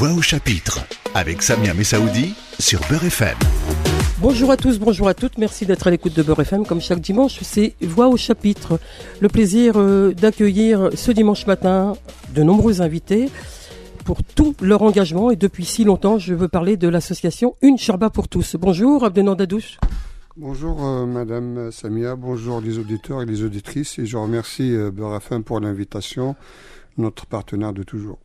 Voix au chapitre avec Samia Messaoudi sur Beurre FM. Bonjour à tous, bonjour à toutes, merci d'être à l'écoute de Beurre FM. Comme chaque dimanche, c'est Voix au chapitre. Le plaisir euh, d'accueillir ce dimanche matin de nombreux invités pour tout leur engagement. Et depuis si longtemps, je veux parler de l'association Une Charba pour tous. Bonjour Abdenan Dadouche. Bonjour euh, Madame Samia, bonjour les auditeurs et les auditrices et je remercie euh, Beurre FM pour l'invitation, notre partenaire de toujours.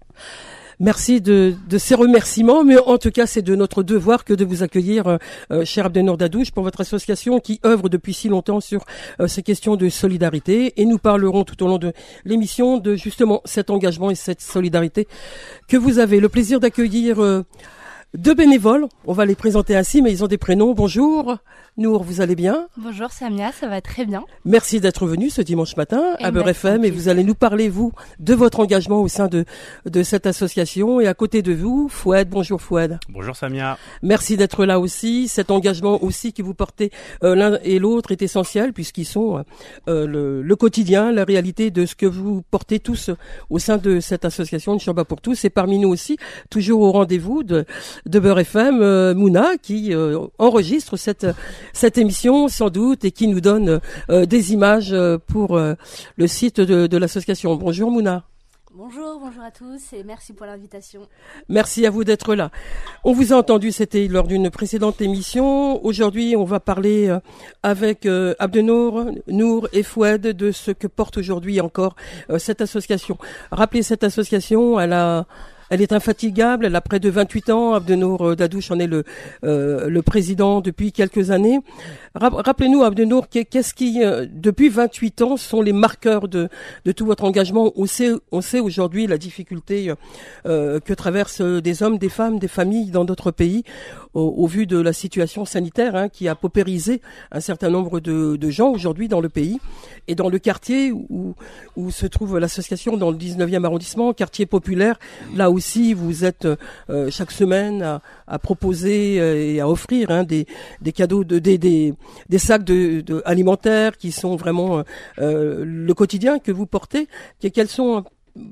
Merci de, ces remerciements, mais en tout cas, c'est de notre devoir que de vous accueillir, euh, euh cher Abdenor Dadouche, pour votre association qui œuvre depuis si longtemps sur euh, ces questions de solidarité. Et nous parlerons tout au long de l'émission de justement cet engagement et cette solidarité que vous avez. Le plaisir d'accueillir deux bénévoles. On va les présenter ainsi, mais ils ont des prénoms. Bonjour. Nour, vous allez bien? Bonjour Samia, ça va très bien. Merci d'être venu ce dimanche matin à Beurre FM et vous allez nous parler, vous, de votre engagement au sein de, de cette association. Et à côté de vous, Fouad. Bonjour Fouad. Bonjour Samia. Merci d'être là aussi. Cet engagement aussi que vous portez euh, l'un et l'autre est essentiel puisqu'ils sont euh, le, le, quotidien, la réalité de ce que vous portez tous au sein de cette association de Chamba pour tous. Et parmi nous aussi, toujours au rendez-vous de, de Beurre FM, euh, Mouna qui enregistre cette cette émission sans doute et qui nous donne euh, des images euh, pour euh, le site de, l'association. Bonjour Mouna. Bonjour, bonjour à tous et merci pour l'invitation. Merci à vous d'être là. On vous a entendu, c'était lors d'une précédente émission. Aujourd'hui, on va parler avec Abdenour, Nour et Foued de ce que porte aujourd'hui encore cette association. Rappelez cette association, elle a elle est infatigable, elle a près de 28 ans. Abdenour euh, Dadouche en est le, euh, le président depuis quelques années. Rappelez-nous, Abdenour, qu'est-ce qui, euh, depuis 28 ans, sont les marqueurs de, de tout votre engagement? On sait, on sait aujourd'hui la difficulté que traversent des hommes, des femmes, des familles dans notre pays au, vu de la situation sanitaire hein, qui a paupérisé un certain nombre de, de gens aujourd'hui dans le pays. Et dans le quartier où, où se trouve l'association dans le 19e arrondissement, quartier populaire, là aussi vous êtes euh, chaque semaine à, à, proposer euh, et à offrir hein, des, des cadeaux, de, des, des, sacs de, alimentaires qui sont vraiment euh, le quotidien que vous portez. Quelles sont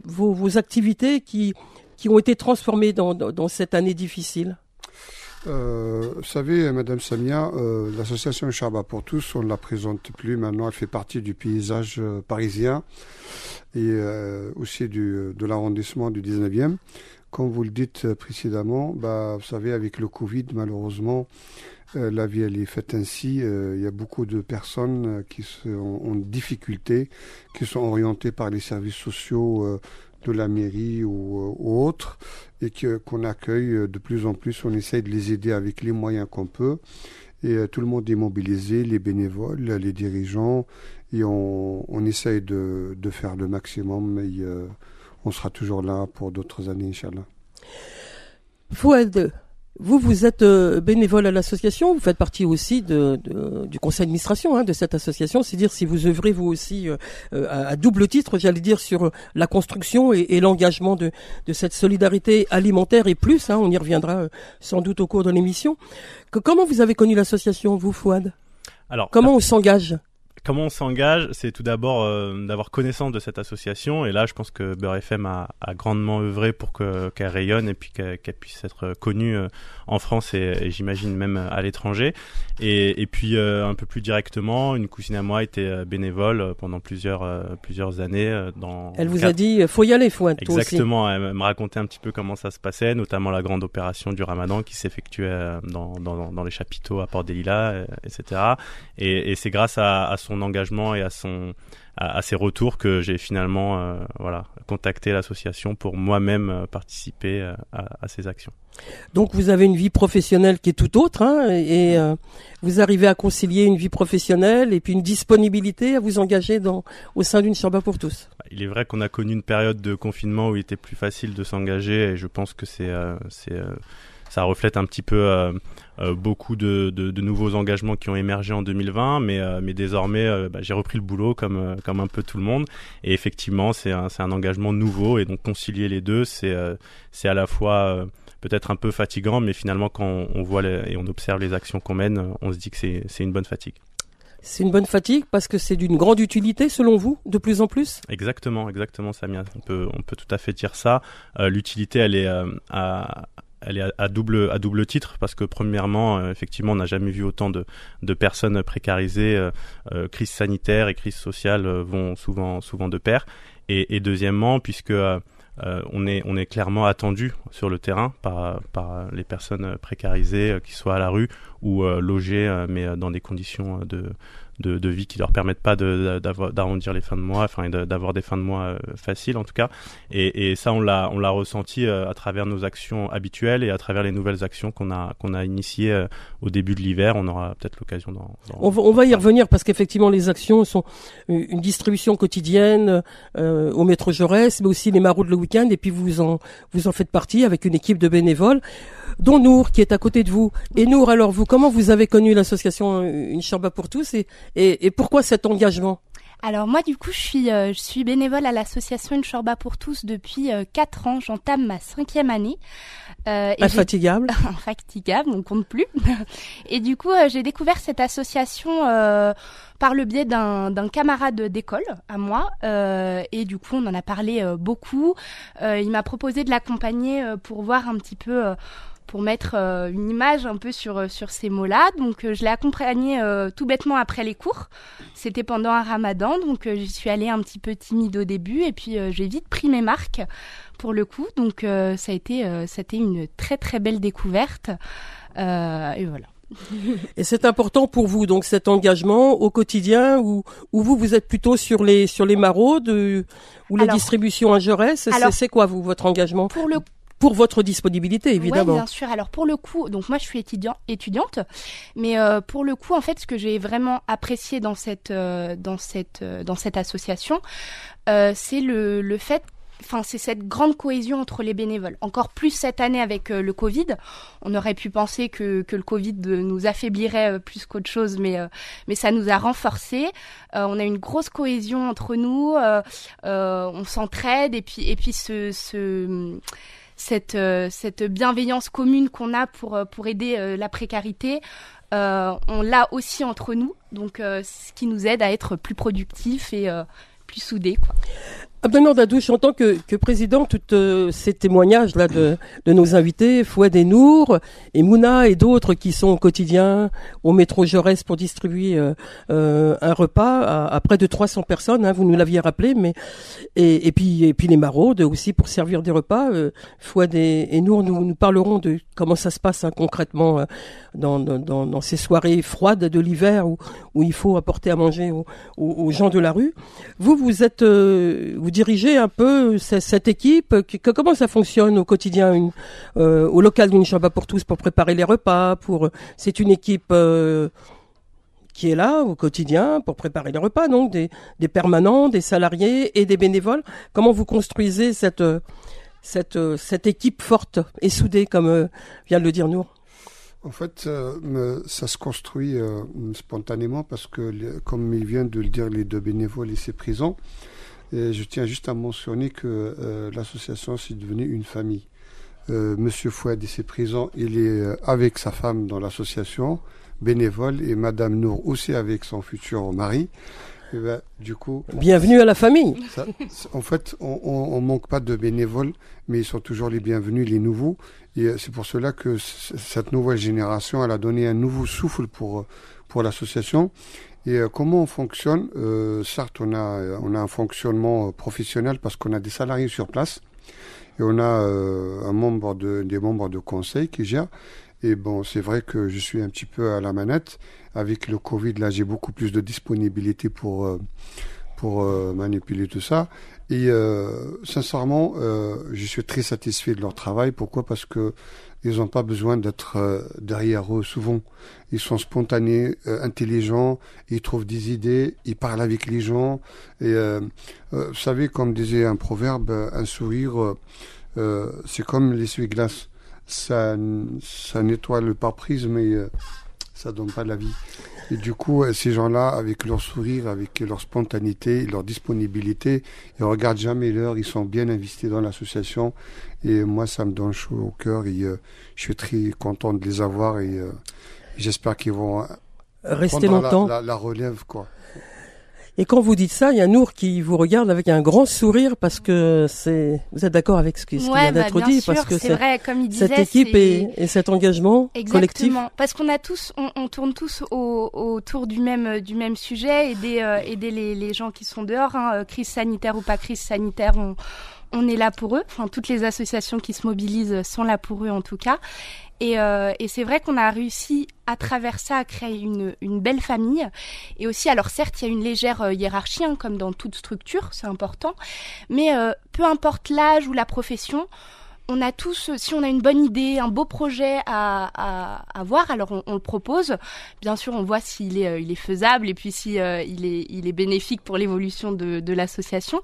vos, vos activités qui, qui ont été transformées dans, dans, cette année difficile? Euh, vous savez, Madame Samia, euh, l'association Charba pour tous, on ne la présente plus maintenant. Elle fait partie du paysage euh, parisien et euh, aussi du, de l'arrondissement du 19e. Comme vous le dites précédemment, bah, vous savez, avec le Covid, malheureusement, la vie elle est faite ainsi. il y a beaucoup de personnes qui sont en difficulté, qui sont orientées par les services sociaux de la mairie ou, autres et qu'on accueille euh, de plus en plus. On essaye de les aider avec les moyens qu'on peut. Et euh, tout le monde est mobilisé, les bénévoles, les dirigeants, et on, on essaye de, de, faire le maximum. Euh, on sera toujours là pour d'autres années, Inch'Allah. Fouad, vous, vous êtes euh, bénévole à l'association, vous faites partie aussi de, du conseil d'administration hein, de cette association, c'est dire si vous œuvrez vous aussi euh, euh, à, double titre, j'allais dire, sur la construction et, l'engagement de, de, cette solidarité alimentaire et plus, hein, on y reviendra sans doute au cours de l'émission. Comment vous avez connu l'association, vous, Fouad? Alors, Comment on s'engage? Comment on s'engage C'est tout d'abord euh, d'avoir connaissance de cette association. Et là, je pense que Beurre FM a, a grandement œuvré pour qu'elle rayonne et puis qu'elle puisse être connue euh, en France et, j'imagine même à l'étranger. Et, et, puis euh, un peu plus directement, une cousine à moi était bénévole pendant plusieurs plusieurs années. Dans Elle vous a dit faut y aller, faut être Exactement. Elle me racontait un petit peu comment ça se passait, notamment la grande opération du Ramadan qui s'effectuait dans, dans, dans, les chapiteaux à Port des Lilas, etc. Et, et c'est grâce à, à son engagement et à son à, ses retours que j'ai finalement euh, voilà contacté l'association pour moi-même euh, participer euh, à, à, ces actions. Donc vous avez une vie professionnelle qui est tout autre hein, et vous arrivez à concilier une vie professionnelle et puis une disponibilité à vous engager dans au sein d'une chambre pour tous. Il est vrai qu'on a connu une période de confinement où il était plus facile de s'engager et je pense que c'est c'est ça reflète un petit peu beaucoup de, de, nouveaux engagements qui ont émergé en 2020, mais, euh, mais désormais, bah, j'ai repris le boulot comme, comme un peu tout le monde. Et effectivement, c'est un, un engagement nouveau, et donc concilier les deux, c'est c'est à la fois peut-être un peu fatigant, mais finalement, quand on, voit et on observe les actions qu'on mène, on se dit que c'est une bonne fatigue. C'est une bonne fatigue parce que c'est d'une grande utilité selon vous, de plus en plus? Exactement, exactement, Samia. On peut, on peut tout à fait dire ça. Euh, l'utilité, elle est euh, à, elle est à, double à double titre parce que premièrement, euh, effectivement, on n'a jamais vu autant de, de personnes précarisées. crise sanitaire et crise sociale vont souvent souvent de pair. Et, et deuxièmement, puisque on est on est clairement attendu sur le terrain par par les personnes précarisées, qui soient à la rue ou logées, mais dans des conditions de de, de, vie qui leur permettent pas d'arrondir les fins de mois, enfin d'avoir des fins de mois euh, faciles en tout cas. Et, et ça, on l'a on l'a ressenti euh, à travers nos actions habituelles et à travers les nouvelles actions qu'on a qu'on a initiées euh, au début de l'hiver. On aura peut-être l'occasion d'en. On, va, on va y revenir parce qu'effectivement les actions sont une distribution quotidienne au métro Jaurès, mais aussi les maraudes le week-end. Et puis vous en vous en faites partie avec une équipe de bénévoles dont Nour qui est à côté de vous. Et Nour, alors vous, comment vous avez connu l'association Une Chambre pour tous et, pourquoi cet engagement? Alors moi du coup je suis euh, je suis bénévole à l'association Une Chorba pour tous depuis euh, quatre ans. J'entame ma cinquième année. Euh, Infatigable. Infatigable, on compte plus. et du coup euh, j'ai découvert cette association par le biais d'un camarade d'école à moi. et du coup on en a parlé beaucoup. il m'a proposé de l'accompagner pour voir un petit peu pour mettre euh, une image un peu sur, euh, sur ces mots-là. Donc euh, je l'ai accompagné tout bêtement après les cours. C'était pendant un ramadan, donc j'y suis allée un petit peu timide au début et puis j'ai vite pris mes marques pour le coup. Donc ça a été, ça a été une très très belle découverte. et voilà. Et c'est important pour vous, donc cet engagement au quotidien, où, où vous, vous êtes plutôt sur les, sur les maraudes, ou les distributions à Jaurès? C'est quoi, vous, votre engagement? Pour le pour votre disponibilité, évidemment. Oui, bien sûr. Alors pour le coup, donc moi je suis étudiant, étudiante, mais euh, pour le coup, en fait, ce que j'ai vraiment apprécié dans cette euh, dans cette euh, dans cette association, c'est le, le fait enfin c'est cette grande cohésion entre les bénévoles. Encore plus cette année avec le Covid. On aurait pu penser que, que le Covid nous affaiblirait plus qu'autre chose, mais mais ça nous a renforcés. on a une grosse cohésion entre nous. on s'entraide et puis et puis ce, ce cette, euh, cette bienveillance commune qu'on a pour, euh, aider euh, la précarité, on l'a aussi entre nous, donc ce qui nous aide à être plus productifs et plus soudés. Abdelnour Dadouche, en tant que, que président, tous euh, ces témoignages là de, de nos invités, Fouad et Nour, et Mouna et d'autres qui sont au quotidien au métro Jaurès pour distribuer euh, euh, un repas à, près de 300 personnes, hein, vous nous l'aviez rappelé, mais et, et, puis et puis les maraudes aussi pour servir des repas. Fouad et, Nour, nous, nous parlerons de comment ça se passe hein, concrètement dans, dans, dans, ces soirées froides de l'hiver où, où il faut apporter à manger aux, aux, gens de la rue. Vous, vous êtes diriger un peu cette équipe Comment ça fonctionne au quotidien euh, au local d'une chambre pour tous pour préparer les repas pour C'est une équipe euh, qui est là au quotidien pour préparer les repas, donc des, permanents, des salariés et des bénévoles. Comment vous construisez cette, cette, cette équipe forte et soudée, comme vient de le dire Nour? En fait, ça se construit spontanément parce que, comme il vient de le dire, les deux bénévoles ici je tiens juste à mentionner que euh, l'association c'est devenu une famille. Euh, Monsieur Fouad est présent, il est euh, avec sa femme dans l'association, bénévole, et Madame Nour aussi avec son futur mari. Ben, du coup, bienvenue à la famille. en fait, on, on, manque pas de bénévoles, mais ils sont toujours les bienvenus, les nouveaux. Et c'est pour cela que cette nouvelle génération, elle a donné un nouveau souffle pour pour l'association. Et euh, comment on fonctionne euh, Certes, on a, on a un fonctionnement euh, professionnel parce qu'on a des salariés sur place et on a un membre de, des membres de conseil qui gère. Et bon, c'est vrai que je suis un petit peu à la manette. Avec le Covid, là, j'ai beaucoup plus de disponibilité pour, pour manipuler tout ça. Et sincèrement, je suis très satisfait de leur travail. Pourquoi? Parce que ils n'ont pas besoin d'être euh, derrière eux souvent. Ils sont spontanés, euh, intelligents, ils trouvent des idées, ils parlent avec les gens. Et euh, vous savez, comme disait un proverbe, un sourire, c'est comme l'essuie-glace. Ça, ça nettoie le pare-brise, mais ça donne pas la vie. Et du coup, ces gens-là, avec leur sourire, avec leur spontanéité, leur disponibilité, ils regardent jamais l'heure, ils sont bien investis dans l'association. Et moi, ça me donne chaud au cœur et euh, je suis très content de les avoir et euh, j'espère qu'ils vont rester longtemps. La, la, relève, quoi. Et quand vous dites ça, il y a Nour qui vous regarde avec un grand sourire parce que c'est. Vous êtes d'accord avec ce qui, ce vient d'être bah, dit sûr, parce que c'est vrai, comme il disait, cette équipe et, et, cet engagement Exactement. collectif. Parce qu'on a tous, on, on tourne tous au, autour du même du même sujet, aider euh, aider les, les gens qui sont dehors, hein, euh, crise sanitaire ou pas crise sanitaire, on on est là pour eux. Enfin, toutes les associations qui se mobilisent sont là pour eux en tout cas. Et, euh, et c'est vrai qu'on a réussi à travers ça à créer une, une, belle famille. Et aussi, alors certes, il y a une légère euh, hiérarchie, hein, comme dans toute structure, c'est important. Mais euh, peu importe l'âge ou la profession, on a tous, si on a une bonne idée, un beau projet à, à, à voir, alors on, le propose. Bien sûr, on voit s'il est, euh, il est faisable et puis si euh, il est, bénéfique pour l'évolution de, l'association.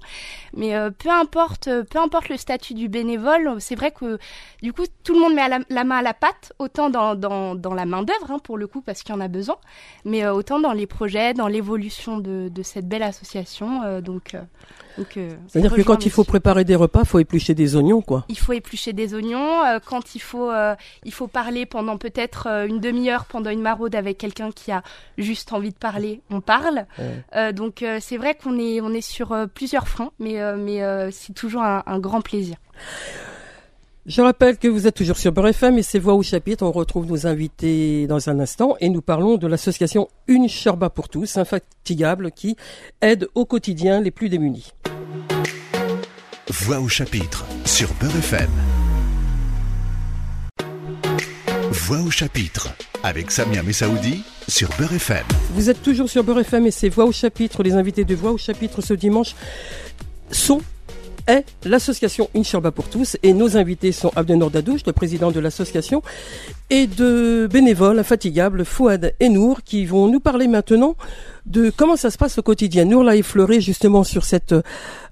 Mais euh, peu importe, peu importe le statut du bénévole, c'est vrai que du coup tout le monde met la, main à la pâte, autant dans, la main d'œuvre hein, pour le coup parce qu'il y en a besoin, mais autant dans les projets, dans l'évolution de, de, cette belle association. donc C'est-à-dire que quand il faut préparer des repas, il faut éplucher des oignons, quoi. Il faut éplucher des oignons. Euh, quand il faut, euh, il faut parler pendant peut-être euh, une demi-heure pendant une maraude avec quelqu'un qui a juste envie de parler, on parle. Ouais. donc c'est vrai qu'on est, on est sur plusieurs fronts, mais, mais c'est toujours un, un, grand plaisir. Je rappelle que vous êtes toujours sur Beurre FM et c'est Voix au chapitre. On retrouve nos invités dans un instant et nous parlons de l'association Une Charba pour tous, infatigable, qui aide au quotidien les plus démunis. Voix au chapitre sur Beurre FM. Voix au chapitre avec Samia Messaoudi sur Beurre FM. Vous êtes toujours sur Beurre FM et c'est Voix au chapitre. Les invités de Voix au chapitre ce dimanche sont est l'association Incharba pour tous et nos invités sont Abdenor Dadouche, le président de l'association, et de bénévoles infatigables Fouad et Nour qui vont nous parler maintenant de comment ça se passe au quotidien. Nour l'a effleuré justement sur cette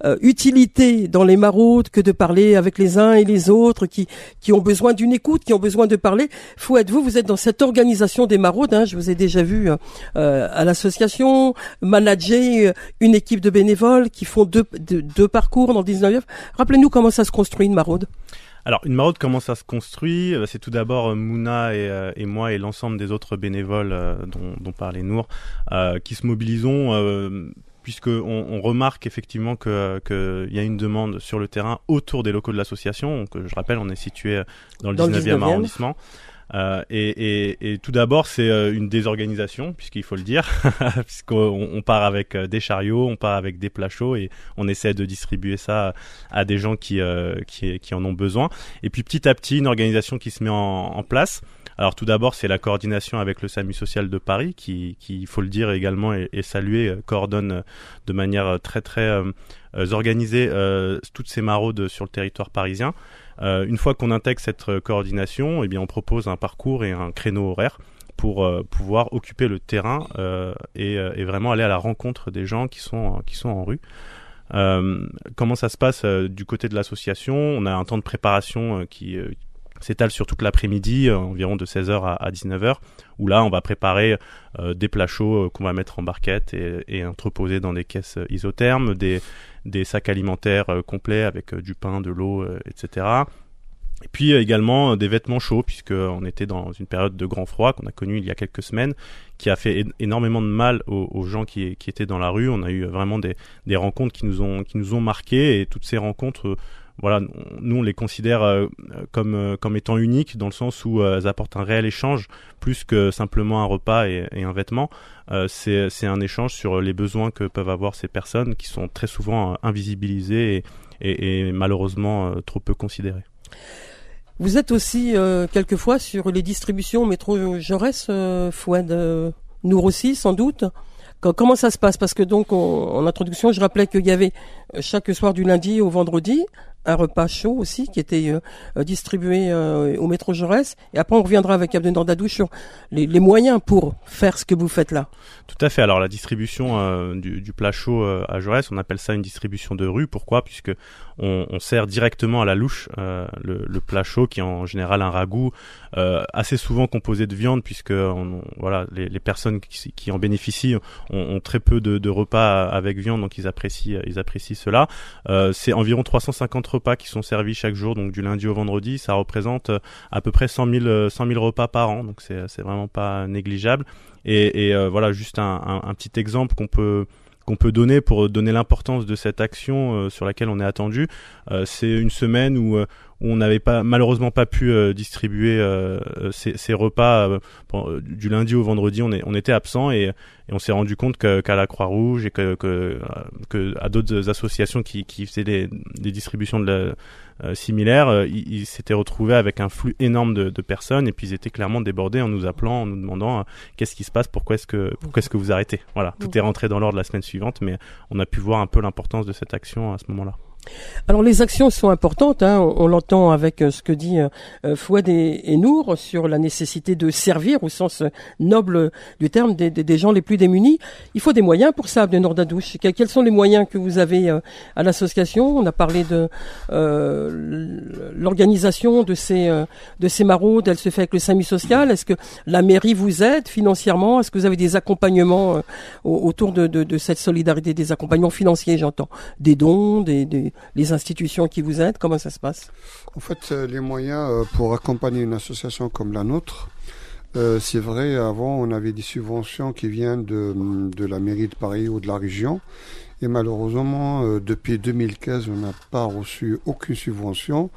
euh, utilité dans les maraudes que de parler avec les uns et les autres qui, qui ont besoin d'une écoute, qui ont besoin de parler. Fouad, vous, vous êtes dans cette organisation des maraudes. Hein, je vous ai déjà vu euh, à l'association manager une équipe de bénévoles qui font deux, deux, deux parcours dans le 19e. Rappelez-nous comment ça se construit une maraude. Alors une maraude, comment ça se construit? C'est tout d'abord Mouna et, euh, et, moi et l'ensemble des autres bénévoles euh, dont, dont, parlait Nour euh, qui se mobilisons puisque on, on, remarque effectivement que qu'il y a une demande sur le terrain autour des locaux de l'association. Que je rappelle, on est situé dans le, dans 19e, le 19e, arrondissement. Euh, et, et, et, tout d'abord, c'est euh, une désorganisation, puisqu'il faut le dire, puisqu'on on part avec euh, des chariots, on part avec des plats et on essaie de distribuer ça à des gens qui, euh, qui, qui, en ont besoin. Et puis petit à petit, une organisation qui se met en, en place. Alors tout d'abord, c'est la coordination avec le SAMU social de Paris, qui, il faut le dire également et, et saluer, coordonne de manière très très euh, organisée toutes ces maraudes sur le territoire parisien. Euh, une fois qu'on intègre cette euh, coordination, eh bien, on propose un parcours et un créneau horaire pour euh, pouvoir occuper le terrain euh, et, et, vraiment aller à la rencontre des gens qui sont, qui sont en rue. Comment ça se passe du côté de l'association? On a un temps de préparation qui s'étale sur toute l'après-midi, environ de 16h à, à, 19h, où là on va préparer des plats chauds qu'on va mettre en barquette et, entreposer dans des caisses isothermes, des, des sacs alimentaires euh, complets avec euh, du pain, de l'eau, euh, etc. Et puis également des vêtements chauds, puisqu'on était dans une période de grand froid qu'on a connu il y a quelques semaines, qui a fait énormément de mal aux, aux gens qui, qui, étaient dans la rue. On a eu vraiment des, des, rencontres qui nous ont, qui nous ont marqués, et toutes ces rencontres voilà, nous on les considère euh, comme euh, comme étant uniques dans le sens où euh, elles apportent un réel échange plus que simplement un repas et, un vêtement. c'est un échange sur les besoins que peuvent avoir ces personnes qui sont très souvent invisibilisées et, malheureusement trop peu considérées. Vous êtes aussi quelquefois sur les distributions métro Jaurès, Fouad, nous aussi sans doute. Comment ça se passe? Parce que donc en introduction, je rappelais qu'il y avait chaque soir du lundi au vendredi un repas chaud aussi qui était euh, distribué euh, au métro Jaurès. Et après, on reviendra avec Abdel Dadou sur les, moyens pour faire ce que vous faites là. Tout à fait. Alors la distribution euh, du, plat chaud euh, à Jaurès, on appelle ça une distribution de rue. Pourquoi? Puisque on, on, sert directement à la louche le, le, plat chaud qui est en général un ragoût assez souvent composé de viande puisque on, voilà les, les personnes qui, qui, en bénéficient ont, ont très peu de, de, repas avec viande donc ils apprécient ils apprécient cela. c'est environ 350 repas qui sont servis chaque jour donc du lundi au vendredi ça représente à peu près 100 000 100 000 repas par an donc c'est c'est vraiment pas négligeable et, et voilà juste un, un petit exemple qu'on peut qu'on peut donner pour donner l'importance de cette action euh, sur laquelle on est attendu. Euh, c'est une semaine où, euh, où on n'avait pas malheureusement pas pu distribuer ces, ces, repas du lundi au vendredi. On, est, on était absent et, et on s'est rendu compte qu'à la Croix-Rouge et que, que, que à d'autres associations qui, qui faisaient des, des distributions de la, euh, similaires, euh, ils, s'étaient retrouvés avec un flux énorme de, de, personnes et puis ils étaient clairement débordés en nous appelant, en nous demandant euh, qu'est-ce qui se passe, pourquoi est-ce que pourquoi est-ce que vous arrêtez? Voilà, tout est rentré dans l'ordre la semaine suivante, mais on a pu voir un peu l'importance de cette action à ce moment-là. Alors les actions sont importantes, hein, on, l'entend avec euh, ce que dit euh, euh, Fouad et, Nour sur la nécessité de servir au sens noble du terme des, gens les plus démunis. Il faut des moyens pour ça, de Nordadouche. Quels, quels sont les moyens que vous avez à l'association? On a parlé de l'organisation de ces de ces maraudes. Elle se fait avec le SAMU social. Est-ce que la mairie vous aide financièrement? Est-ce que vous avez des accompagnements autour de, cette solidarité, des accompagnements financiers, j'entends, des dons, des, des les institutions qui vous aident Comment ça se passe? En fait, euh, les moyens euh, pour accompagner une association comme la nôtre, euh, c'est vrai, avant, on avait des subventions qui viennent de, de, la mairie de Paris ou de la région. Et malheureusement, depuis 2015, on n'a pas reçu aucune subvention.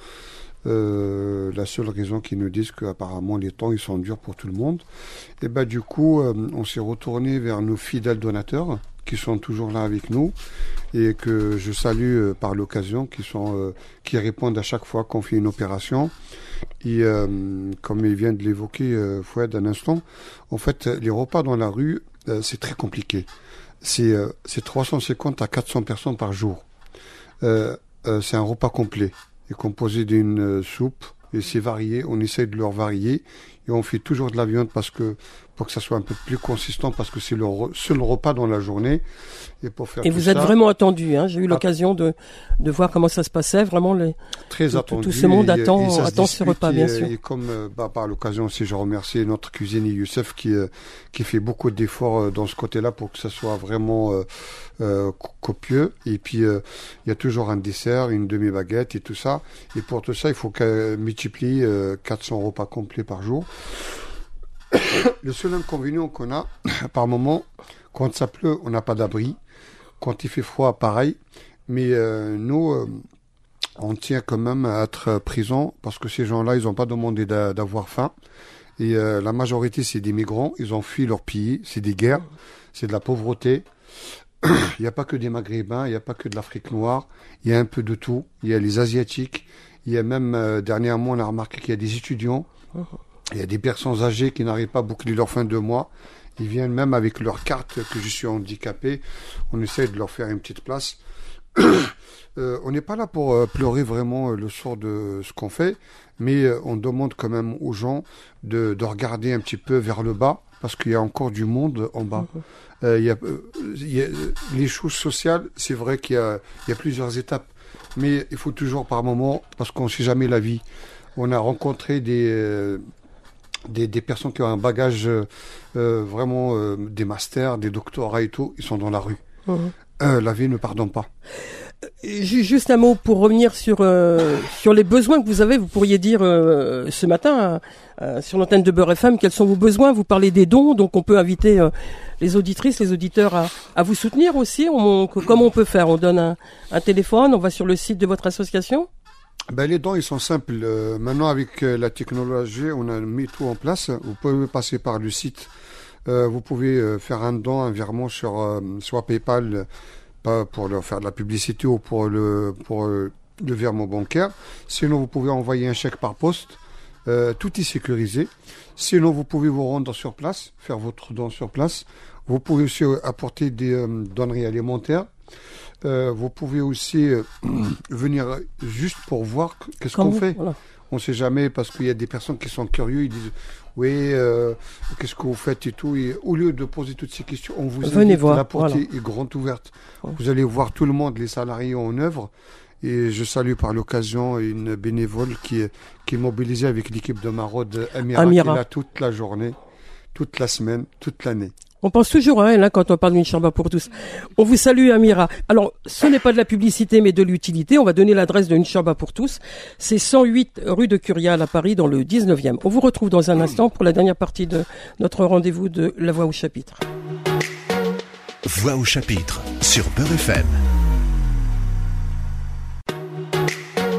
la seule raison qu'ils nous disent qu'apparemment les temps ils sont durs pour tout le monde. Et ben du coup, on s'est retourné vers nos fidèles donateurs qui sont toujours là avec nous et que je salue euh, par l'occasion, qui sont euh, qui répondent à chaque fois qu'on fait une opération. Et euh, comme il vient de l'évoquer Fouad un instant, en fait, les repas dans la rue, c'est très compliqué. C'est c'est 350 à 400 personnes par jour. c'est un repas complet, est composé d'une soupe et c'est varié. On essaye de leur varier et on fait toujours de la viande parce que pour que ça soit un peu plus consistant parce que c'est le seul repas dans la journée. Et pour faire Et vous êtes vraiment attendu. Hein. J'ai eu ah. l'occasion de, de voir comment ça se passait. Vraiment, les, très attendu. Tout ce monde attend, attend ce repas, bien sûr. Et comme euh, bah, par l'occasion aussi, je remercie notre cuisinier Youssef qui euh, qui fait beaucoup d'efforts euh, dans ce côté-là pour que ça soit vraiment euh, copieux. Et puis il y a toujours un dessert, une demi baguette et tout ça. Et pour tout ça, il faut qu'elle multiplie 400 repas complets par jour. le seul inconvénient qu'on a par moment, quand ça pleut, on n'a pas d'abri. Quand il fait froid, pareil. Mais euh, nous, euh, on tient quand même à être présents parce que ces gens-là, ils n'ont pas demandé d'avoir faim. Et euh, la majorité, c'est des migrants. Ils ont fui leur pays. C'est des guerres. C'est de la pauvreté. il n'y a pas que des Maghrébins. Il n'y a pas que de l'Afrique noire. Il y a un peu de tout. Il y a les Asiatiques. Il y a même, dernièrement, on a remarqué qu'il y a des étudiants. Il y a des personnes âgées qui n'arrivent pas à boucler leur fin de mois. Ils viennent même avec leur carte que je suis handicapé. On essaie de leur faire une petite place. Euh, on n'est pas là pour euh, pleurer vraiment euh, le sort de ce qu'on fait, mais on demande quand même aux gens de, de, regarder un petit peu vers le bas, parce qu'il y a encore du monde en bas. Mhm. il, y a, il y a, les choses sociales, c'est vrai qu'il y, y a, plusieurs étapes, mais il faut toujours par moment, parce qu'on ne sait jamais la vie. On a rencontré des des, des, personnes qui ont un bagage euh, euh vraiment euh, des masters, des doctorats et tout, ils sont dans la rue. Mmh. Euh, la vie ne pardonne pas. Juste un mot pour revenir sur sur les besoins que vous avez. Vous pourriez dire ce matin sur l'antenne de Beurre FM quels sont vos besoins. Vous parlez des dons, donc on peut inviter les auditrices, les auditeurs à, à vous soutenir aussi. On, comment on peut faire? On donne un, un téléphone, on va sur le site de votre association? Ben, les dons, ils sont simples. Euh, maintenant, avec euh, la technologie, on a mis tout en place. Vous pouvez passer par le site. Euh, vous pouvez faire un don, un virement sur soit PayPal, pas pour leur faire de la publicité ou pour le pour le virement bancaire. Sinon, vous pouvez envoyer un chèque par poste. tout est sécurisé. Sinon, vous pouvez vous rendre sur place, faire votre don sur place. Vous pouvez aussi apporter des donneries alimentaires. Euh, vous pouvez aussi euh, venir juste pour voir qu'est-ce qu'on fait. On ne sait jamais parce qu'il y a des personnes qui sont curieux, ils disent oui, euh, qu'est-ce que vous faites et tout. Et au lieu de poser toutes ces questions, on vous Venez invite. Voir, la porte est grande ouverte. Vous allez voir tout le monde, les salariés en œuvre. Et je salue par l'occasion une bénévole qui est, qui est mobilisée avec l'équipe de Maraude, Amira, Amira. qui est là toute la journée, toute la semaine, toute l'année. On pense toujours à elle hein, quand on parle d'une chambre pour tous. On vous salue, Amira. Alors, ce n'est pas de la publicité, mais de l'utilité. On va donner l'adresse d'une chambre pour tous. C'est 108 rue de Curial à Paris, dans le 19e. On vous retrouve dans un instant pour la dernière partie de notre rendez-vous de La Voix au chapitre. Voix au chapitre sur Beurre FM.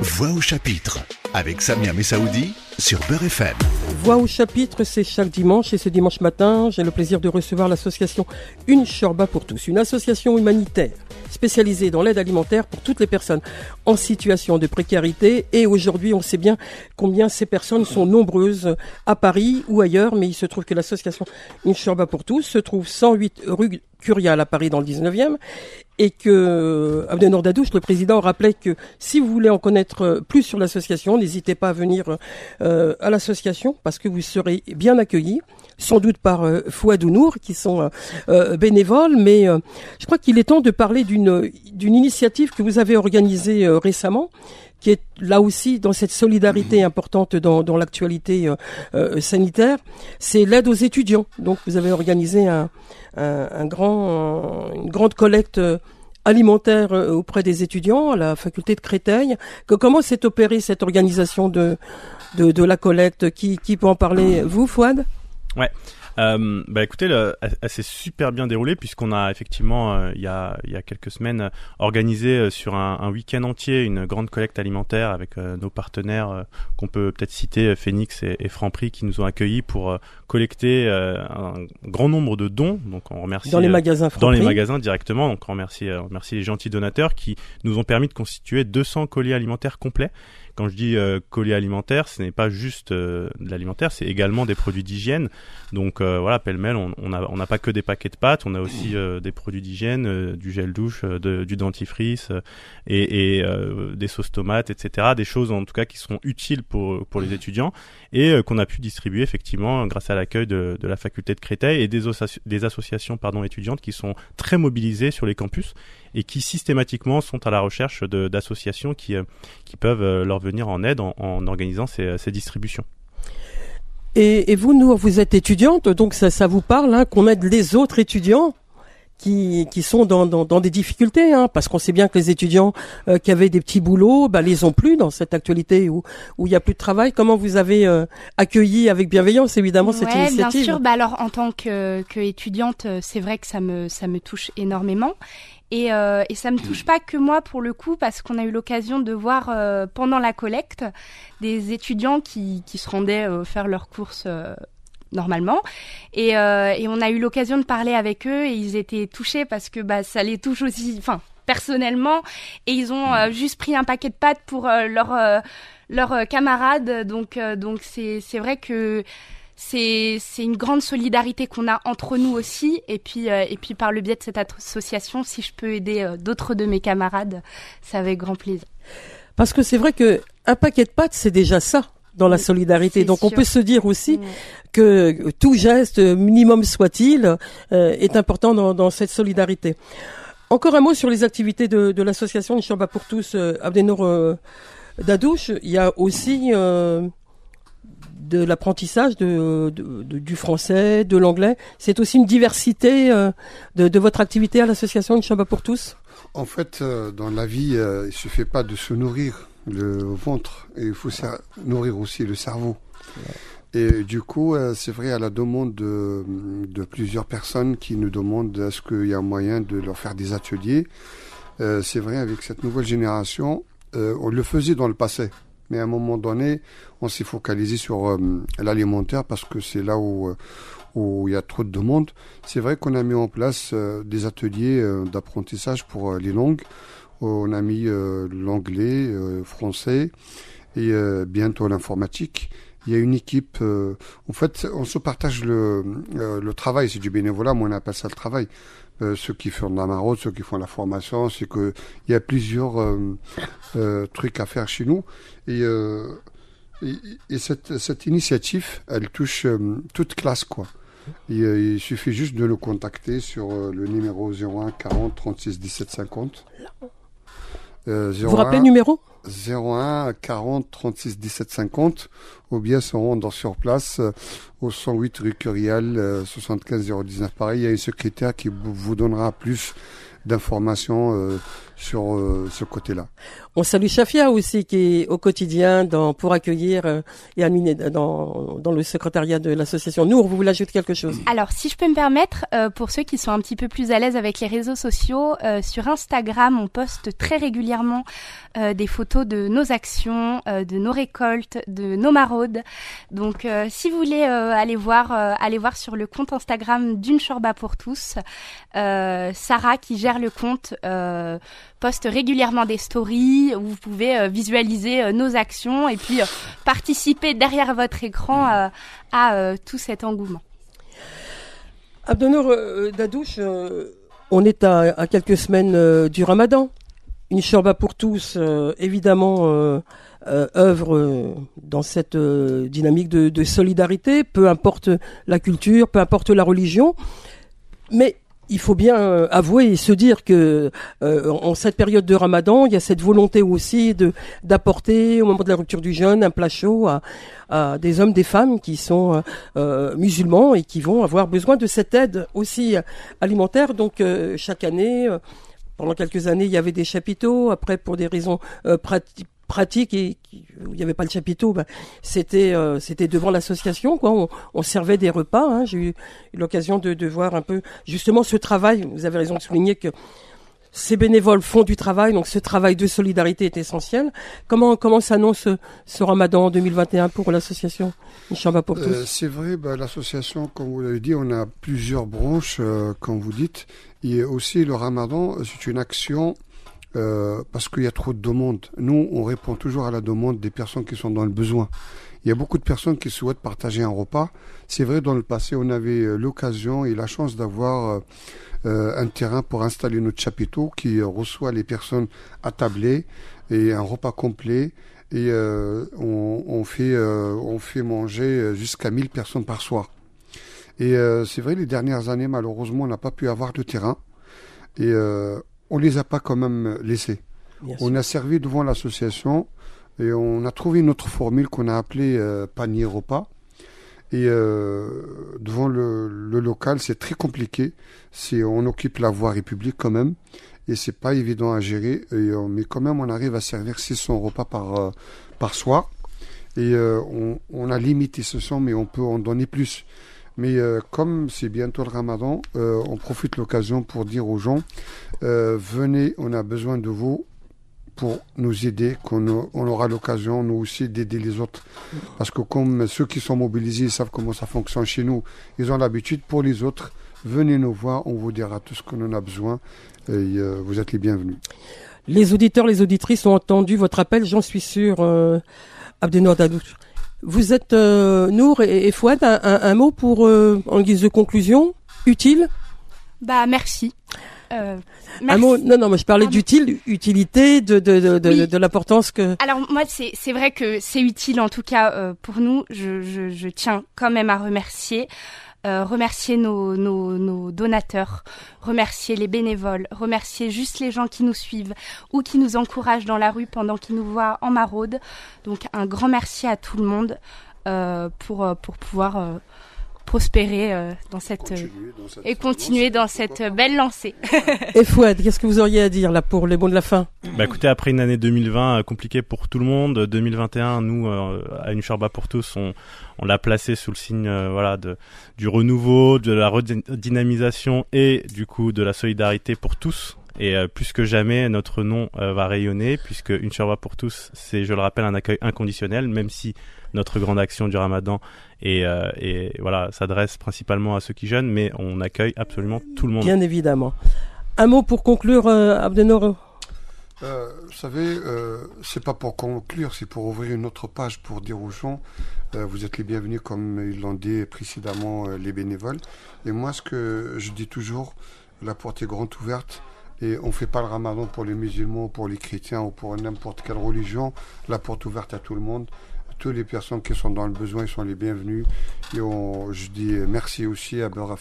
Voix au chapitre avec Samia Messaoudi sur Beurre FM. Voix au chapitre, c'est chaque dimanche. Et ce dimanche matin, j'ai le plaisir de recevoir l'association Une Chorba pour tous, une association humanitaire spécialisée dans l'aide alimentaire pour toutes les personnes en situation de précarité. Et aujourd'hui, on sait bien combien ces personnes sont nombreuses à Paris ou ailleurs, mais il se trouve que l'association Une pour tous se trouve 108 rue Curial à Paris dans le 19e et que Abdenor Dadouche, le président, rappelait que si vous voulez en connaître plus sur l'association, n'hésitez pas à venir euh, à l'association parce que vous serez bien accueillis, sans doute par euh, Fouad ou Nour qui sont euh, euh, bénévoles, mais euh, je crois qu'il est temps de parler d'une d'une initiative que vous avez organisée euh, récemment qui est là aussi dans cette solidarité importante dans, dans l'actualité euh, euh, sanitaire, c'est l'aide aux étudiants. Donc vous avez organisé un, un, un grand, une grande collecte alimentaire auprès des étudiants à la faculté de Créteil. Que, comment s'est opérée cette organisation de, de, de la collecte? Qui, qui peut en parler? Vous, Fouad? Euh, bah écoutez, le- elle, s'est super bien déroulée puisqu'on a effectivement euh, il y a il y a quelques semaines euh, organisé euh, sur un, un week-end entier une grande collecte alimentaire avec euh, nos partenaires euh, qu'on peut peut-être citer Phoenix et, et Franprix qui nous ont accueillis pour euh, collecter euh, un grand nombre de dons. Donc on remercie dans les magasins dans les Franprix magasins directement. Donc on remercie, on remercie les gentils donateurs qui nous ont permis de constituer 200 colis alimentaires complets. Quand je dis euh, colis alimentaires, ce n'est pas juste euh, de l'alimentaire, c'est également des produits d'hygiène. Donc euh, voilà, pêle-mêle, on n'a pas que des paquets de pâtes, on a aussi euh, des produits d'hygiène, du gel douche, du dentifrice et, des sauces tomates, etc. Des choses en tout cas qui seront utiles pour les étudiants et qu'on a pu distribuer effectivement grâce à l'accueil de, la faculté de Créteil et des, associations étudiantes qui sont très mobilisées sur les campus et qui systématiquement sont à la recherche de- d'associations qui euh, qui peuvent euh, leur venir en aide en, en organisant ces, ces distributions. Et, et vous, Nour, vous êtes étudiante, donc ça, ça vous parle hein, qu'on aide les autres étudiants qui, qui sont dans, dans, dans des difficultés, hein, parce qu'on sait bien que les étudiants euh, qui avaient des petits boulots, bah, les ont plus dans cette actualité où où il y a plus de travail. Comment vous avez euh, accueilli avec bienveillance évidemment cette ouais, initiative bien sûr. Bah alors, en tant que, que étudiante, euh, c'est vrai que ça me ça me touche énormément. Et, euh, et ça me touche pas que moi pour le coup, parce qu'on a eu l'occasion de voir euh, pendant la collecte des étudiants qui, qui se rendaient euh, faire leurs courses euh, normalement. Et, et on a eu l'occasion de parler avec eux et ils étaient touchés parce que bah, ça les touche aussi, enfin personnellement. Et ils ont euh, juste pris un paquet de pâtes pour leur leurs euh, camarades. Donc donc c'est c'est vrai que c'est c'est une grande solidarité qu'on a entre nous aussi et puis euh, et puis par le biais de cette association si je peux aider euh, d'autres de mes camarades c'est avec grand plaisir Parce que c'est vrai que un paquet de pâtes, c'est déjà ça dans la solidarité. Donc on peut se dire aussi Mm. que tout geste, minimum soit-il, euh, est important dans, dans cette solidarité. Encore un mot sur les activités de, de l'association Nishamba pour tous, euh, Abdenor euh, Dadouche. Il y a aussi euh, de l'apprentissage du français, de l'anglais. C'est aussi une diversité euh, de, votre activité à l'association Nishamba pour tous. En fait, euh, dans la vie, euh, il suffit pas de se nourrir le ventre, il faut nourrir aussi le cerveau. Et du coup, c'est vrai à la demande de, plusieurs personnes qui nous demandent est-ce qu'il y a moyen de leur faire des ateliers. C'est vrai avec cette nouvelle génération, on le faisait dans le passé, mais à un moment donné, on s'est focalisé sur euh, l'alimentaire parce que c'est là où euh, où il y a trop de demandes. C'est vrai qu'on a mis en place euh, des ateliers d'apprentissage pour les langues. On a mis l'anglais, euh, français et bientôt l'informatique. Il y a une équipe. en fait, on se partage le, le travail. C'est du bénévolat, mais on appelle ça le travail. Euh, ceux qui font de la maraude, ceux qui font la formation, c'est que il y a plusieurs euh, euh, trucs à faire chez nous. Et, et, et cette, initiative, elle touche toute classe, il suffit juste de nous contacter sur le numéro 01 40 36 17 50. Euh, Vous vous rappelez le numéro? 01 40 36 17 50 ou bien se rendre sur place euh, au 108 rue Curial euh, 75 019. Pareil, il y a une secrétaire qui vous vous donnera plus d'informations euh, sur euh, ce côté-là. On salue Shafia aussi qui est au quotidien dans, pour accueillir euh, et animer dans, dans le secrétariat de l'association. Nour, vous voulez ajouter quelque chose? Alors, si je peux me permettre, euh, pour ceux qui sont un petit peu plus à l'aise avec les réseaux sociaux, euh, sur Instagram, on poste très régulièrement euh, des photos de nos actions, euh, de nos récoltes, de nos maraudes. Donc, euh, si vous voulez euh, aller voir, euh, aller voir sur le compte Instagram d'une Chorba pour tous, euh, Sarah qui gère le compte euh, poste régulièrement des stories où vous pouvez euh, visualiser euh, nos actions et puis euh, participer derrière votre écran à tout cet engouement. Abdenour euh, Dadouche, on est à, quelques semaines du ramadan. Une shorba pour tous, évidemment, œuvre dans cette dynamique de, de solidarité, peu importe la culture, peu importe la religion. Mais il faut bien euh, avouer et se dire que euh, en cette période de Ramadan, il y a cette volonté aussi de d'apporter au moment de la rupture du jeûne un plat chaud à, à des hommes, des femmes qui sont euh, musulmans et qui vont avoir besoin de cette aide aussi alimentaire. Donc chaque année, pendant quelques années, il y avait des chapiteaux. Après, pour des raisons euh, prati- pratiques et qui- où il n'y avait pas le chapiteau, ben, c'était euh, c'était devant l'association. quoi. On, on servait des repas. hein. J'ai eu l'occasion de, de voir un peu justement ce travail. Vous avez raison de souligner que ces bénévoles font du travail, donc ce travail de solidarité est essentiel. Comment comment s'annonce ce, ce Ramadan 2021 pour l'association Inch'Allah pour Euh, c'est vrai, bah, l'association, comme vous l'avez dit, on a plusieurs branches, euh, comme vous dites. Et aussi le ramadan, c'est une action euh, parce qu'il y a trop de demandes. Nous, on répond toujours à la demande des personnes qui sont dans le besoin. Il y a beaucoup de personnes qui souhaitent partager un repas. C'est vrai, dans le passé, on avait euh, l'occasion et la chance d'avoir euh, euh, un terrain pour installer notre chapiteau qui euh, reçoit les personnes attablées et un repas complet. Et euh, on, on fait, euh, on fait manger jusqu'à 1000 personnes par soir. Et c'est vrai, les dernières années, malheureusement, on n'a pas pu avoir de terrain. Et on les a pas quand même laissés. Bien sûr. On a servi devant l'association et on a trouvé une autre formule qu'on a appelée euh, panier repas. Et euh, devant le, le local, c'est très compliqué. C'est on occupe la voie publique quand même et c'est pas évident à gérer. Et, euh, mais quand même, on arrive à servir 600 repas par euh, par soir. Et on, on a limité ce son, mais on peut en donner plus. Mais euh, comme c'est bientôt le Ramadan, euh, on profite l'occasion pour dire aux gens euh, venez, on a besoin de vous pour nous aider, qu'on on aura l'occasion, nous aussi, d'aider les autres. Parce que comme ceux qui sont mobilisés savent comment ça fonctionne chez nous, ils ont l'habitude. Pour les autres, venez nous voir, on vous dira tout ce qu'on en a besoin. Et vous êtes les bienvenus. Les auditeurs, les auditrices ont entendu votre appel, j'en suis sûr, Abdenour Dadouche. Vous êtes euh, Nour et, et Fouad, un, un- un mot pour euh, en guise de conclusion utile Bah merci. Euh, Un merci. mot Non, non, moi je parlais d'utile, utilité, de de de, de, Oui. de l'importance que. Alors moi c'est c'est vrai que c'est utile en tout cas euh, pour nous. Je, je, je tiens quand même à remercier. Euh, remercier nos, nos, nos donateurs, remercier les bénévoles, remercier juste les gens qui nous suivent ou qui nous encouragent dans la rue pendant qu'ils nous voient en maraude. Donc un grand merci à tout le monde euh, pour, euh, pour pouvoir euh, prospérer euh, dans cette, euh, dans cette et continuer dans cette belle lancée. Et Fouad, qu'est-ce que vous auriez à dire là pour les mots de la fin? Bah écoutez, après une année 2020 euh, compliquée pour tout le monde, 2021, nous, euh, à une Sharba pour tous, on, on l'a placé sous le signe euh, voilà, de, du renouveau, de la redynamisation et du coup de la solidarité pour tous. Et euh, plus que jamais, notre nom euh, va rayonner puisque une Sharba pour tous, c'est, je le rappelle, un accueil inconditionnel, même si notre grande action du Ramadan et, euh, et voilà s'adresse principalement à ceux qui jeûnent, mais on accueille absolument tout le monde. Bien évidemment. Un mot pour conclure, euh, Abdenour Euh, vous savez, euh, c'est pas pour conclure, c'est pour ouvrir une autre page pour dire aux gens, euh, vous êtes les bienvenus comme ils l'ont dit précédemment euh, les bénévoles. Et moi, ce que je dis toujours, la porte est grande ouverte. Et on fait pas le ramadan pour les musulmans, pour les chrétiens ou pour n'importe quelle religion. La porte ouverte à tout le monde. Toutes les personnes qui sont dans le besoin, sont les bienvenus. Et je dis merci aussi à Beurre.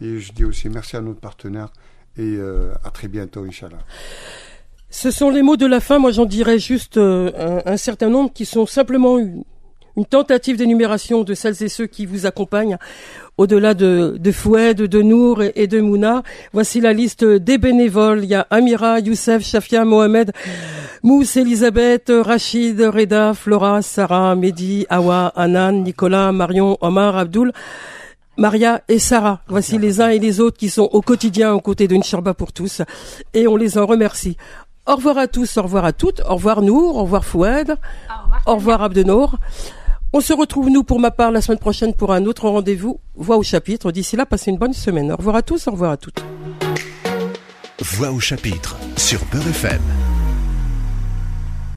Et je dis aussi merci à notre partenaire. Et euh, à très bientôt, Inch'Allah. Ce sont les mots de la fin. Moi, j'en dirais juste euh, un, certain nombre qui sont simplement une, tentative d'énumération de celles et ceux qui vous accompagnent au-delà de, de Foued, de Nour et, de Mouna. Voici la liste des bénévoles. Il y a Amira, Youssef, Shafia, Mohamed, Mousse, Elisabeth, Rachid, Reda, Flora, Sarah, Mehdi, Awa, Anan, Nicolas, Marion, Omar, Abdul. Maria et Sarah, voici les uns et les autres qui sont au quotidien aux côtés d'une Sharba pour tous et on les en remercie. Au revoir à tous, au revoir à toutes, au revoir Nour, au revoir Fouad, au revoir, Abdenour. On se retrouve nous pour ma part la semaine prochaine pour un autre rendez-vous, Voix au chapitre. D'ici là, passez une bonne semaine. Au revoir à tous, au revoir à toutes. Voix au chapitre sur Peur FM.